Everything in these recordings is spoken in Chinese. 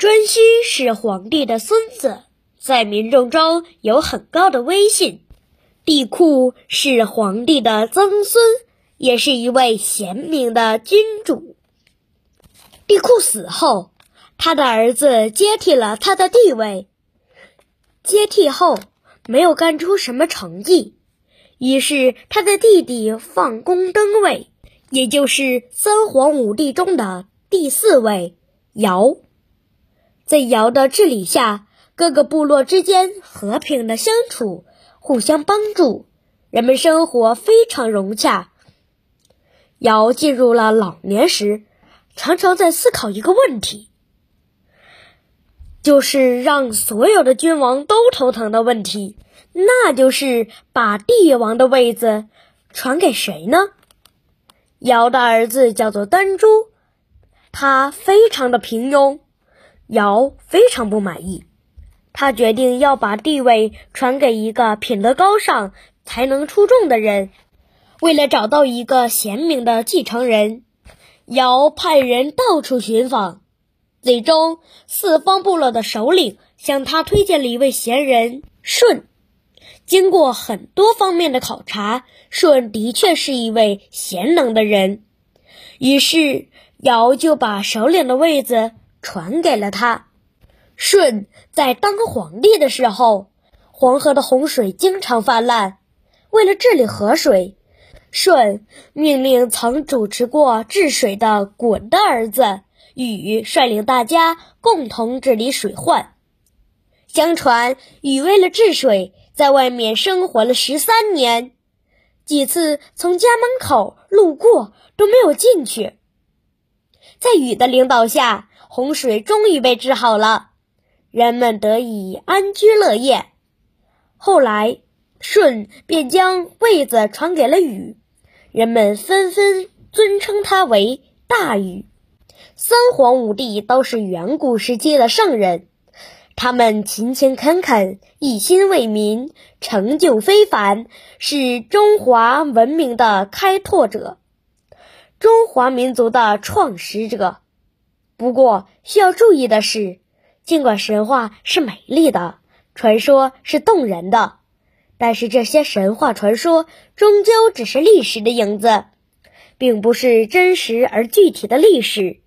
颛顼是皇帝的孙子，在民众中有很高的威信。帝喾是皇帝的曾孙，也是一位贤明的君主。帝喾死后，他的儿子接替了他的地位。接替后没有干出什么成绩，于是他的弟弟放公登位，也就是三皇五帝中的第四位尧。在尧的治理下，各个部落之间和平的相处，互相帮助，人们生活非常融洽。尧进入了老年时，常常在思考一个问题，就是让所有的君王都头疼的问题，那就是把帝王的位子传给谁呢？尧的儿子叫做丹朱，他非常的平庸。尧非常不满意，他决定要把地位传给一个品德高尚、才能出众的人。为了找到一个贤明的继承人，尧派人到处寻访，最终四方部落的首领向他推荐了一位贤人舜。经过很多方面的考察，舜的确是一位贤能的人。于是尧就把首领的位子。传给了他。舜在当皇帝的时候，黄河的洪水经常泛滥。为了治理河水，舜命令曾主持过治水的鲧的儿子禹率领大家共同治理水患。相传禹为了治水，在外面生活了十三年，几次从家门口路过都没有进去。在禹的领导下。洪水终于被治好了，人们得以安居乐业。后来，舜便将位子传给了禹，人们纷纷尊称他为大禹。三皇五帝都是远古时期的圣人，他们勤勤恳恳，一心为民，成就非凡，是中华文明的开拓者，中华民族的创始者。不过需要注意的是，尽管神话是美丽的，传说是动人的，但是这些神话传说终究只是历史的影子，并不是真实而具体的历史。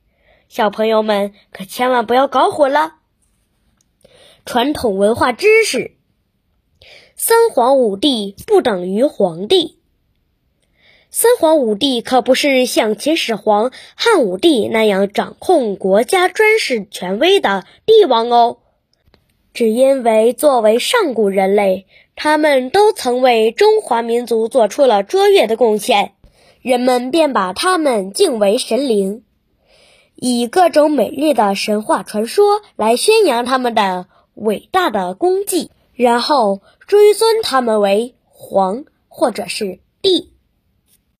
小朋友们可千万不要搞混了。传统文化知识：三皇五帝不等于皇帝。三皇五帝可不是像秦始皇、汉武帝那样掌控国家专事权威的帝王哦。只因为作为上古人类，他们都曾为中华民族做出了卓越的贡献，人们便把他们敬为神灵，以各种美丽的神话传说来宣扬他们的伟大的功绩，然后追尊他们为皇或者是帝。